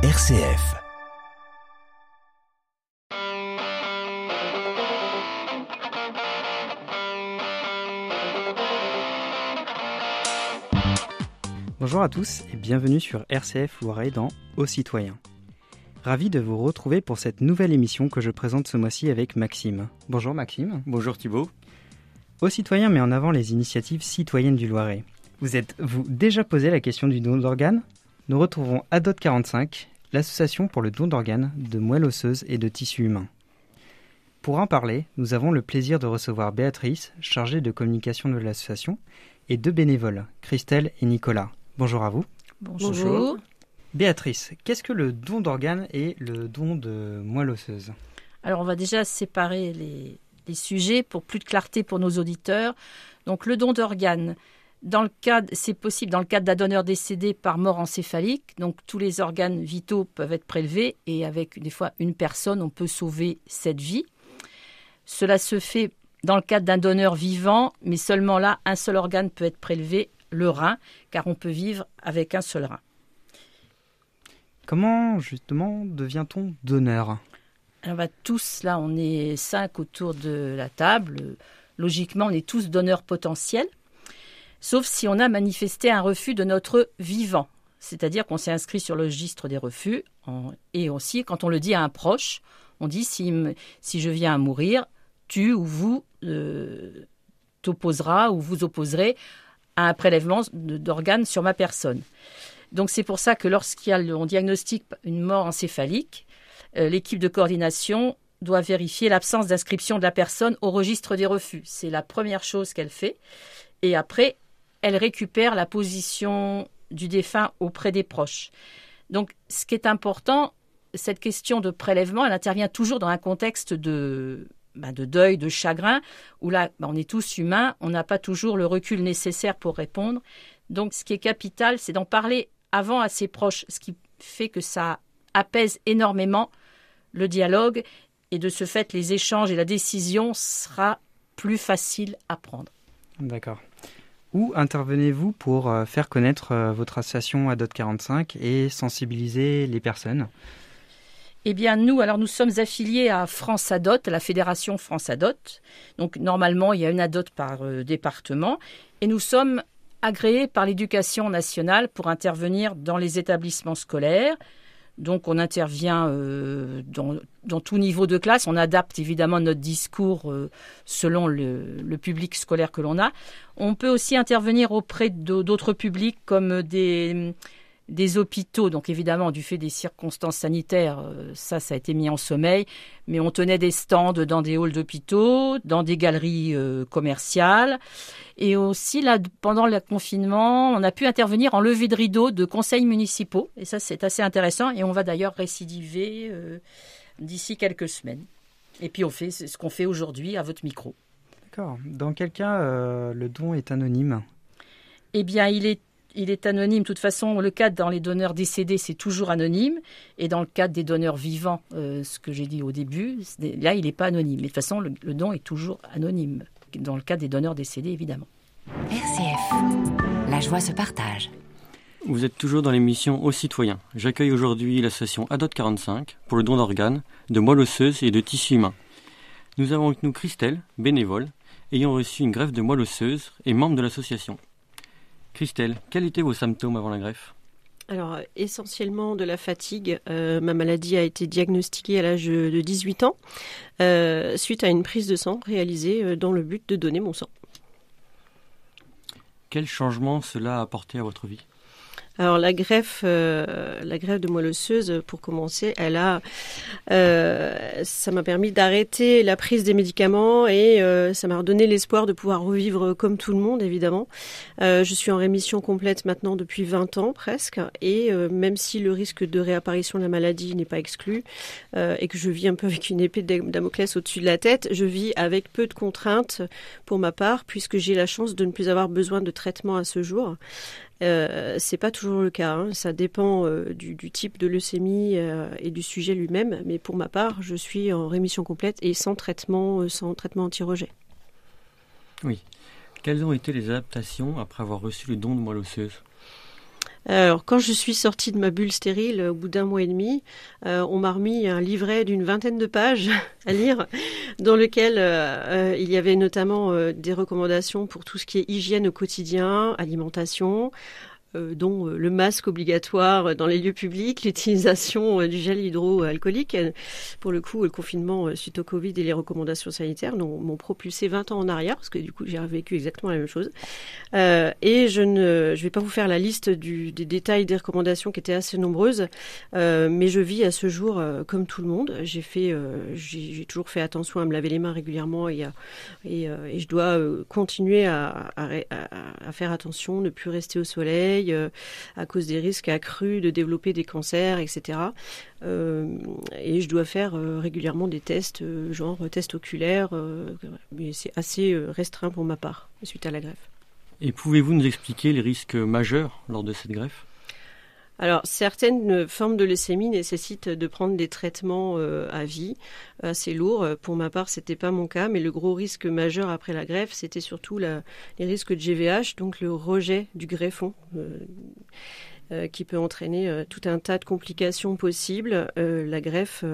RCF. Bonjour à tous et bienvenue sur RCF Loiret dans Aux citoyens. Ravi de vous retrouver pour cette nouvelle émission que je présente ce mois-ci avec Maxime. Bonjour Maxime. Bonjour Thibault. Aux citoyens met en avant les initiatives citoyennes du Loiret. Vous êtes-vous déjà posé la question du don d'organes? Nous retrouvons Adot 45, l'association pour le don d'organes, de moelle osseuse et de tissus humains. Pour en parler, nous avons le plaisir de recevoir Béatrice, chargée de communication de l'association, et deux bénévoles, Christelle et Nicolas. Bonjour à vous. Bonjour. Béatrice, qu'est-ce que le don d'organes et le don de moelle osseuse? Alors on va déjà séparer les, les sujets pour plus de clarté pour nos auditeurs. Donc le don d'organes, dans le cadre, c'est possible dans le cadre d'un donneur décédé par mort encéphalique. Donc tous les organes vitaux peuvent être prélevés et avec des fois une personne, on peut sauver cette vie. Cela se fait dans le cadre d'un donneur vivant, mais seulement là, un seul organe peut être prélevé, le rein, car on peut vivre avec un seul rein. Comment justement devient-on donneur? Alors bah, tous, là, on est cinq autour de la table. Logiquement, on est tous donneurs potentiels, sauf si on a manifesté un refus de notre vivant. C'est-à-dire qu'on s'est inscrit sur le registre des refus, et aussi quand on le dit à un proche, on dit si, je viens à mourir, tu ou vous euh, t'opposera ou vous opposerez à un prélèvement d'organes sur ma personne. Donc c'est pour ça que lorsqu'il y a le- on diagnostique une mort encéphalique, euh, l'équipe de coordination doit vérifier l'absence d'inscription de la personne au registre des refus. C'est la première chose qu'elle fait. Et après, elle récupère la position du défunt auprès des proches. Donc ce qui est important, cette question de prélèvement, elle intervient toujours dans un contexte de, ben, de deuil, de chagrin, où là, ben, on est tous humains, on n'a pas toujours le recul nécessaire pour répondre. Donc ce qui est capital, c'est d'en parler avant à ses proches, ce qui fait que ça apaise énormément le dialogue et de ce fait, les échanges et la décision sera plus facile à prendre. D'accord. Où intervenez-vous pour euh, faire connaître euh, votre association Adot 45 et sensibiliser les personnes? Eh bien, nous, alors nous sommes affiliés à France Adot, à la fédération France Adot. Donc, normalement, il y a une Adot par euh, département. Et nous sommes agréés par l'éducation nationale pour intervenir dans les établissements scolaires. Donc, on intervient euh, dans, dans tout niveau de classe. On adapte évidemment notre discours euh, selon le, le public scolaire que l'on a. On peut aussi intervenir auprès d'autres publics comme des, des hôpitaux. Donc évidemment, du fait des circonstances sanitaires, euh, ça, ça a été mis en sommeil. Mais on tenait des stands dans des halls d'hôpitaux, dans des galeries euh, commerciales. Et aussi, là, pendant le confinement, on a pu intervenir en levée de rideau de conseils municipaux. Et ça, c'est assez intéressant. Et on va d'ailleurs récidiver euh, d'ici quelques semaines. Et puis, on fait ce qu'on fait aujourd'hui à votre micro. D'accord. Dans quel cas euh, le don est anonyme? Eh bien, il est, il est anonyme. De toute façon, le cadre dans les donneurs décédés, c'est toujours anonyme. Et dans le cadre des donneurs vivants, euh, ce que j'ai dit au début, là, il n'est pas anonyme. Mais de toute façon, le, le don est toujours anonyme. Dans le cas des donneurs décédés, évidemment. RCF. La joie se partage. Vous êtes toujours dans l'émission Aux citoyens. J'accueille aujourd'hui l'association Adot 45 pour le don d'organes, de moelle osseuse et de tissus humains. Nous avons avec nous Christelle, bénévole, ayant reçu une greffe de moelle osseuse et membre de l'association. Christelle, quels étaient vos symptômes avant la greffe? Alors, essentiellement de la fatigue. Euh, ma maladie a été diagnostiquée à l'âge de 18 ans, euh, suite à une prise de sang réalisée euh, dans le but de donner mon sang. Quel changement cela a apporté à votre vie? Alors la greffe, euh, la greffe de moelle osseuse, pour commencer, elle a, euh, ça m'a permis d'arrêter la prise des médicaments et euh, ça m'a redonné l'espoir de pouvoir revivre comme tout le monde, évidemment. Je suis en rémission complète maintenant depuis 20 ans presque et même si le risque de réapparition de la maladie n'est pas exclu et que je vis un peu avec une épée de Damoclès au-dessus de la tête, je vis avec peu de contraintes pour ma part puisque j'ai la chance de ne plus avoir besoin de traitement à ce jour. Euh, c'est pas toujours le cas. hein. Ça dépend euh, du, type de leucémie euh, et du sujet lui-même. Mais pour ma part, je suis en rémission complète et sans traitement, euh, sans traitement anti-rejet. Oui. Quelles ont été les adaptations après avoir reçu le don de moelle osseuse? Alors, quand je suis sortie de ma bulle stérile au bout d'un mois et demi, euh, on m'a remis un livret d'une vingtaine de pages à lire, dans lequel euh, il y avait notamment des recommandations pour tout ce qui est hygiène au quotidien, alimentation, euh, dont euh, le masque obligatoire dans les lieux publics, l'utilisation euh, du gel hydroalcoolique. Pour le coup, le confinement suite au Covid et les recommandations sanitaires m'ont propulsé 20 ans en arrière, parce que du coup, j'ai vécu exactement la même chose. et je ne je vais pas vous faire la liste du, des détails des recommandations qui étaient assez nombreuses, mais je vis à ce jour comme tout le monde. J'ai toujours fait attention à me laver les mains régulièrement et, et, et, je dois continuer à, à, à faire attention, ne plus rester au soleil euh, à cause des risques accrus de développer des cancers, etc. Euh, et je dois faire euh, régulièrement des tests, genre tests oculaires, mais c'est assez restreint pour ma part suite à la greffe. Et pouvez-vous nous expliquer les risques majeurs lors de cette greffe? Alors, certaines formes de leucémie nécessitent de prendre des traitements euh, à vie assez lourds. Pour ma part, c'était pas mon cas, mais le gros risque majeur après la greffe, c'était surtout les risques de GVH, donc le rejet du greffon. Euh, euh, qui peut entraîner tout un tas de complications possibles. la greffe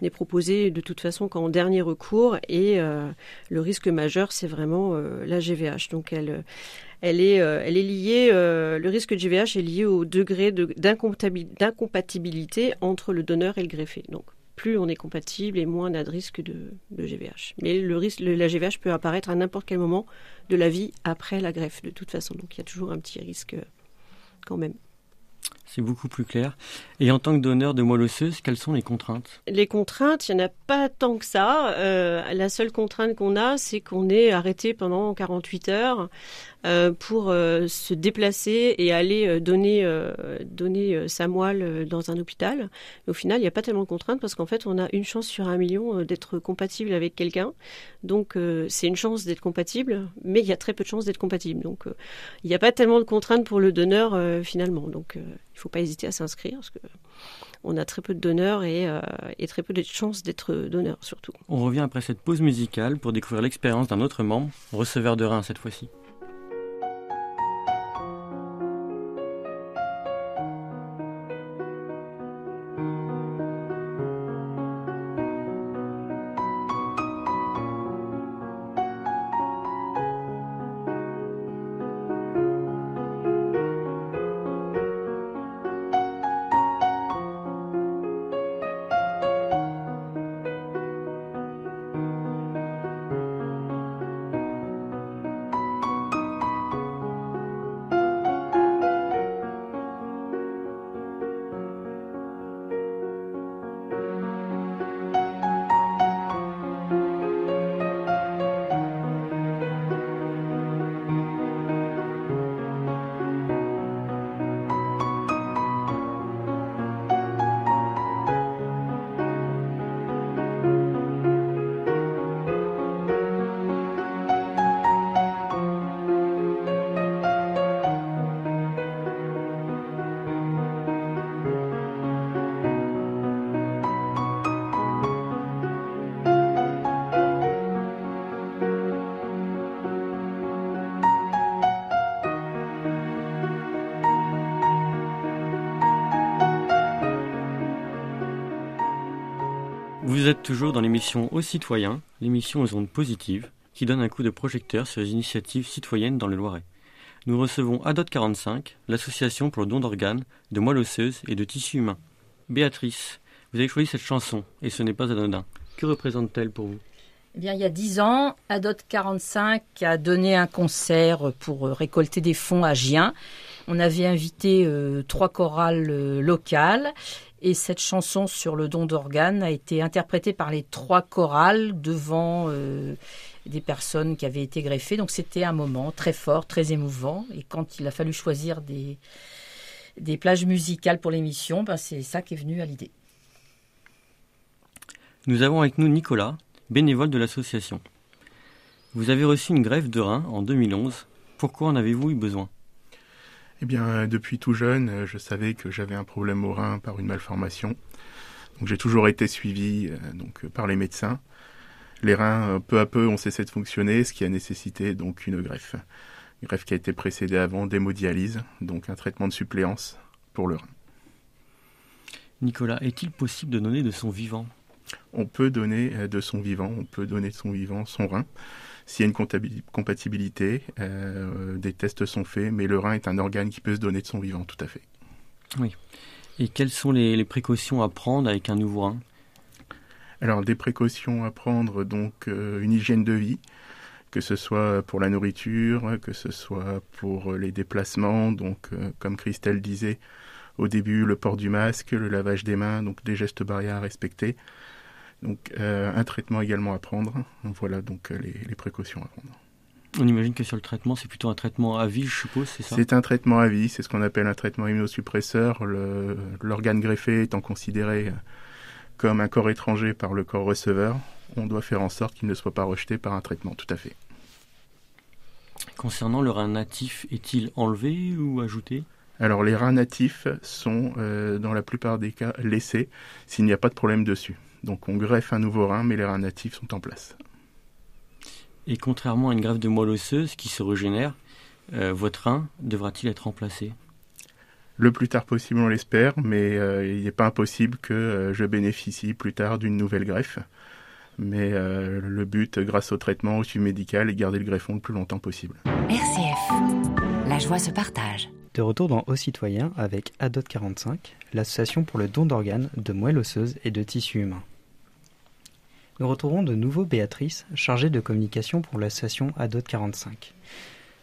n'est proposée de toute façon qu'en dernier recours et le risque majeur, c'est vraiment la GVH. Donc elle, elle est, euh, elle est liée, euh, le risque de GVH est lié au degré d'incompatibilité entre le donneur et le greffé. Donc, plus on est compatible et moins on a de risque de, GVH. Mais le risque, la GVH peut apparaître à n'importe quel moment de la vie après la greffe, de toute façon. Donc, il y a toujours un petit risque euh, quand même. C'est beaucoup plus clair. Et en tant que donneur de moelle osseuse, quelles sont les contraintes? Les contraintes, il n'y en a pas tant que ça. la seule contrainte qu'on a, c'est qu'on est arrêté pendant 48 heures euh, pour euh, se déplacer et aller euh, donner, donner sa moelle dans un hôpital. au final, il n'y a pas tellement de contraintes parce qu'en fait, on a une chance sur un million d'être compatible avec quelqu'un. Donc, c'est une chance d'être compatible, mais il y a très peu de chances d'être compatible. Donc, il n'y a pas tellement de contraintes pour le donneur finalement. Donc, il ne faut pas hésiter à s'inscrire parce que on a très peu de donneurs et, et très peu de chances d'être donneur surtout. On revient après cette pause musicale pour découvrir l'expérience d'un autre membre, receveur de rein cette fois-ci. Vous êtes toujours dans l'émission Aux citoyens, l'émission aux ondes positives, qui donne un coup de projecteur sur les initiatives citoyennes dans le Loiret. Nous recevons ADOT 45, l'association pour le don d'organes, de moelle osseuse et de tissus humains. Béatrice, vous avez choisi cette chanson, et ce n'est pas anodin. Que représente-t-elle pour vous? Eh bien, il y a dix ans, ADOT 45 a donné un concert pour récolter des fonds à Gien. On avait invité euh, trois chorales euh, locales et cette chanson sur le don d'organes a été interprétée par les trois chorales devant euh, des personnes qui avaient été greffées. Donc c'était un moment très fort, très émouvant. Et quand il a fallu choisir des, des plages musicales pour l'émission, ben c'est ça qui est venu à l'idée. Nous avons avec nous Nicolas, bénévole de l'association. Vous avez reçu une greffe de rein en 2011. Pourquoi en avez-vous eu besoin? Eh bien, depuis tout jeune, euh, je savais que j'avais un problème au rein par une malformation. Donc j'ai toujours été suivi euh, donc par les médecins. Les reins, euh, peu à peu, ont cessé de fonctionner, ce qui a nécessité donc une greffe. greffe qui a été précédée avant d'hémodialyse, donc un traitement de suppléance pour le rein. Nicolas, est-il possible de donner de son vivant? On peut donner euh, de son vivant, on peut donner de son vivant son rein. S'il y a une compatibilité, euh, des tests sont faits, mais le rein est un organe qui peut se donner de son vivant, tout à fait. Oui. Et quelles sont les, précautions à prendre avec un nouveau rein? Alors, des précautions à prendre, donc euh, une hygiène de vie, que ce soit pour la nourriture, que ce soit pour les déplacements, donc comme Christelle disait, au début le port du masque, le lavage des mains, donc des gestes barrières à respecter. Donc euh, un traitement également à prendre. Voilà donc euh, les, précautions à prendre. On imagine que sur le traitement, c'est plutôt un traitement à vie, je suppose, c'est ça? C'est un traitement à vie, c'est ce qu'on appelle un traitement immunosuppresseur. L'organe greffé étant considéré comme un corps étranger par le corps receveur, on doit faire en sorte qu'il ne soit pas rejeté par un traitement, tout à fait. Concernant le rein natif, est-il enlevé ou ajouté? Alors les reins natifs sont euh, dans la plupart des cas laissés s'il n'y a pas de problème dessus. Donc on greffe un nouveau rein, mais les reins natifs sont en place. Et contrairement à une greffe de moelle osseuse qui se régénère, euh, votre rein devra-t-il être remplacé? Le plus tard possible, on l'espère, mais euh, il n'est pas impossible que je bénéficie plus tard d'une nouvelle greffe. Mais le but, grâce au traitement, au suivi médical, est de garder le greffon le plus longtemps possible. RCF, la joie se partage. De retour dans Aux citoyens avec ADOT 45, l'association pour le don d'organes, de moelle osseuse et de tissus humains. Nous retrouvons de nouveau Béatrice, chargée de communication pour l'association ADOT 45.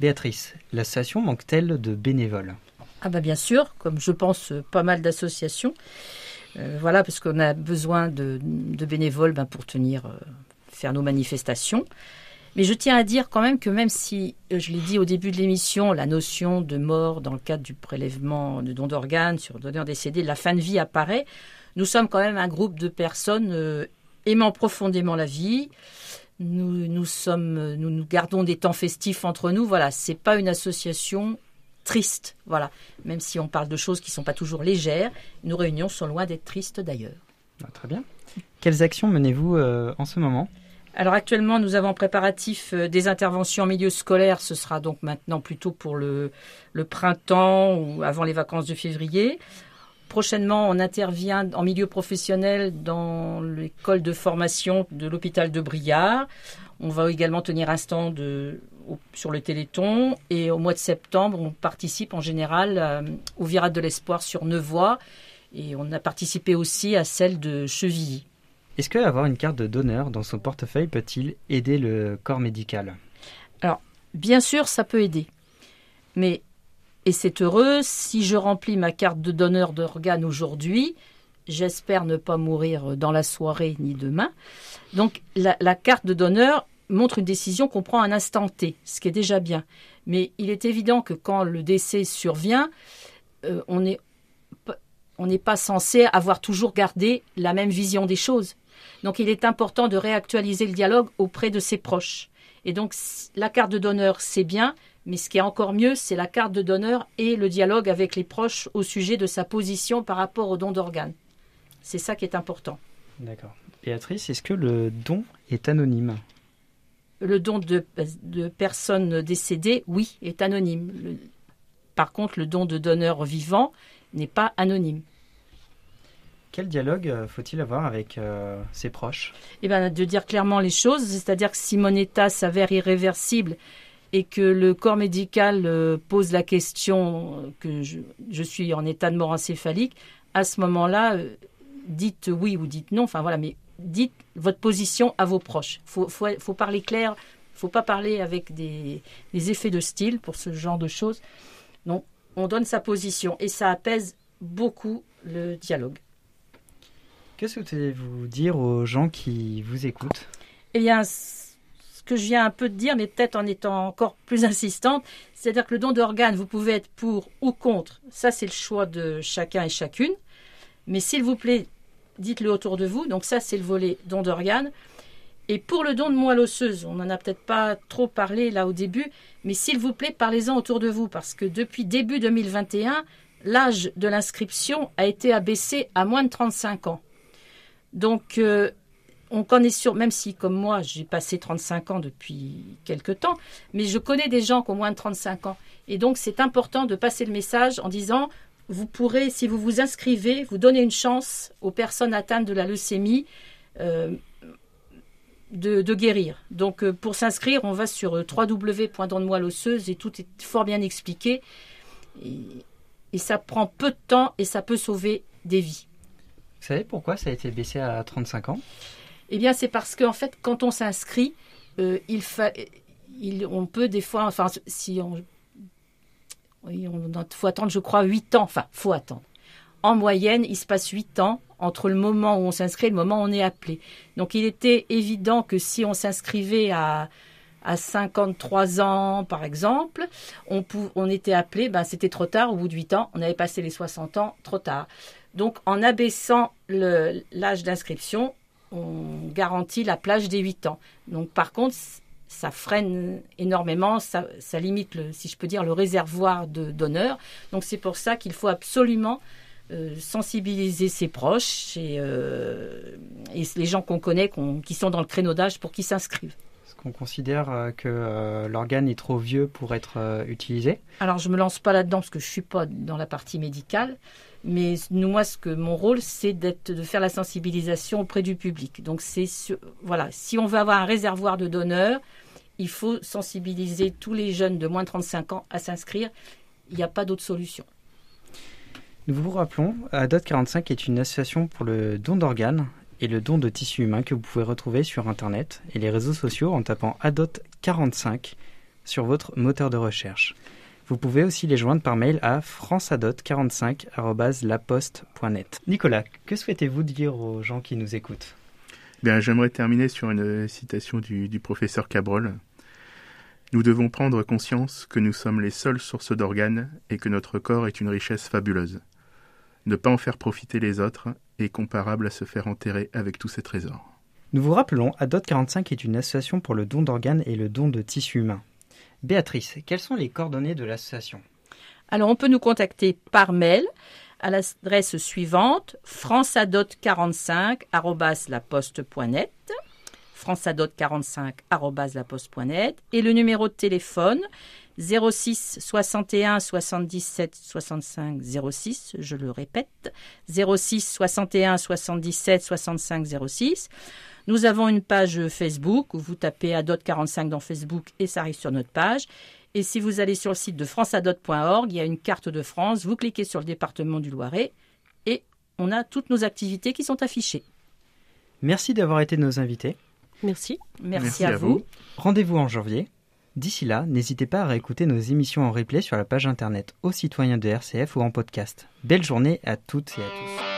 Béatrice, l'association manque-t-elle de bénévoles? Ah bah bien sûr, comme je pense pas mal d'associations. Euh, voilà, parce qu'on a besoin de, bénévoles ben, pour tenir, euh, faire nos manifestations. Mais je tiens à dire quand même que même si, euh, je l'ai dit au début de l'émission, la notion de mort dans le cadre du prélèvement de dons d'organes sur donneur décédé, la fin de vie apparaît, nous sommes quand même un groupe de personnes aimant profondément la vie. Nous, nous, sommes, nous, nous gardons des temps festifs entre nous. Voilà, c'est pas une association triste. Voilà, même si on parle de choses qui ne sont pas toujours légères, nos réunions sont loin d'être tristes d'ailleurs. Ah, très bien. Quelles actions menez-vous euh, en ce moment? Alors actuellement, nous avons préparatif euh, des interventions en milieu scolaire. Ce sera donc maintenant plutôt pour le, printemps ou avant les vacances de février. Prochainement, on intervient en milieu professionnel dans l'école de formation de l'hôpital de Briard. On va également tenir un stand sur le Téléthon. Et au mois de septembre, on participe en général euh, au Virade de l'Espoir sur Nevoix. Et on a participé aussi à celle de Chevilly. Est-ce que avoir une carte de donneur dans son portefeuille peut-il aider le corps médical? Alors, bien sûr, ça peut aider. Mais, et c'est heureux, si je remplis ma carte de donneur d'organes aujourd'hui, j'espère ne pas mourir dans la soirée ni demain. Donc, la, carte de donneur montre une décision qu'on prend à un instant T, ce qui est déjà bien. Mais il est évident que quand le décès survient, euh, on on n'est pas censé avoir toujours gardé la même vision des choses. Donc il est important de réactualiser le dialogue auprès de ses proches. Et donc la carte de donneur, c'est bien, mais ce qui est encore mieux, c'est la carte de donneur et le dialogue avec les proches au sujet de sa position par rapport au don d'organes. C'est ça qui est important. D'accord. Béatrice, est-ce que le don est anonyme? Le don de, personnes décédées, oui, est anonyme. par contre, le don de donneurs vivants n'est pas anonyme. Quel dialogue euh, faut-il avoir avec euh, ses proches? Eh bien, de dire clairement les choses, c'est-à-dire que si mon état s'avère irréversible et que le corps médical euh, pose la question que je, suis en état de mort encéphalique, à ce moment-là, dites oui ou dites non. Enfin voilà, mais dites votre position à vos proches. Faut, faut, parler clair. Faut pas parler avec des, des effets de style pour ce genre de choses. Non, on donne sa position et ça apaise beaucoup le dialogue. Qu'est-ce que vous dire aux gens qui vous écoutent? Eh bien, ce que je viens un peu de dire, mais peut-être en étant encore plus insistante, c'est-à-dire que le don d'organes, vous pouvez être pour ou contre. Ça, c'est le choix de chacun et chacune. Mais s'il vous plaît, dites-le autour de vous. Donc ça, c'est le volet don d'organes. Et pour le don de moelle osseuse, on n'en a peut-être pas trop parlé là au début, mais s'il vous plaît, parlez-en autour de vous, parce que depuis début 2021, l'âge de l'inscription a été abaissé à moins de 35 ans. Donc, euh, on connaît sur, même si comme moi j'ai passé 35 ans depuis quelque temps, mais je connais des gens qui ont moins de 35 ans. Et donc c'est important de passer le message en disant, vous pourrez, si vous vous inscrivez, vous donner une chance aux personnes atteintes de la leucémie. Euh, de, guérir. Donc euh, pour s'inscrire, on va sur euh, www.donne-moi et tout est fort bien expliqué. et, ça prend peu de temps et ça peut sauver des vies. Vous savez pourquoi ça a été baissé à 35 ans? Eh bien, c'est parce qu'en fait, quand on s'inscrit, euh, on peut des fois, enfin, si on, oui, on faut attendre, je crois, 8 ans. Enfin, faut attendre. En moyenne, il se passe 8 ans entre le moment où on s'inscrit et le moment où on est appelé. Donc, il était évident que si on s'inscrivait à à 53 ans, par exemple, on, on était appelé, ben, c'était trop tard, au bout de 8 ans, on avait passé les 60 ans, trop tard. Donc en abaissant l'âge d'inscription, on garantit la plage des 8 ans. Donc par contre, ça freine énormément, ça, limite, le, si je peux dire, le réservoir de donneurs. Donc c'est pour ça qu'il faut absolument euh, sensibiliser ses proches et, euh, et les gens qu'on connaît, qui sont dans le créneau d'âge pour qu'ils s'inscrivent. Est-ce qu'on considère euh, que l'organe est trop vieux pour être utilisé? Alors je me lance pas là-dedans parce que je suis pas dans la partie médicale. Mais moi, ce que mon rôle, c'est de faire la sensibilisation auprès du public. Donc, c'est voilà, si on veut avoir un réservoir de donneurs, il faut sensibiliser tous les jeunes de moins de 35 ans à s'inscrire. Il n'y a pas d'autre solution. Nous vous rappelons, ADOT 45 est une association pour le don d'organes et le don de tissus humains que vous pouvez retrouver sur Internet et les réseaux sociaux en tapant ADOT 45 sur votre moteur de recherche. Vous pouvez aussi les joindre par mail à franceadot45.laposte.net. Nicolas, que souhaitez-vous dire aux gens qui nous écoutent? Bien, j'aimerais terminer sur une citation du, du professeur Cabrol. Nous devons prendre conscience que nous sommes les seules sources d'organes et que notre corps est une richesse fabuleuse. Ne pas en faire profiter les autres est comparable à se faire enterrer avec tous ces trésors. Nous vous rappelons, ADOT 45 est une association pour le don d'organes et le don de tissus humains. Béatrice, quelles sont les coordonnées de l'association Alors, on peut nous contacter par mail à l'adresse suivante franceadot45@laposte.net franceadot45@laposte.net et le numéro de téléphone 06 61 77 65 06, je le répète, 06 61 77 65 06. Nous avons une page Facebook où vous tapez Adot45 dans Facebook et ça arrive sur notre page. Et si vous allez sur le site de franceadot.org, il y a une carte de France, vous cliquez sur le département du Loiret et on a toutes nos activités qui sont affichées. Merci d'avoir été nos invités. Merci. Merci, à, vous. Rendez-vous en janvier. D'ici là, n'hésitez pas à réécouter nos émissions en replay sur la page internet aux citoyens de RCF ou en podcast. Belle journée à toutes et à tous.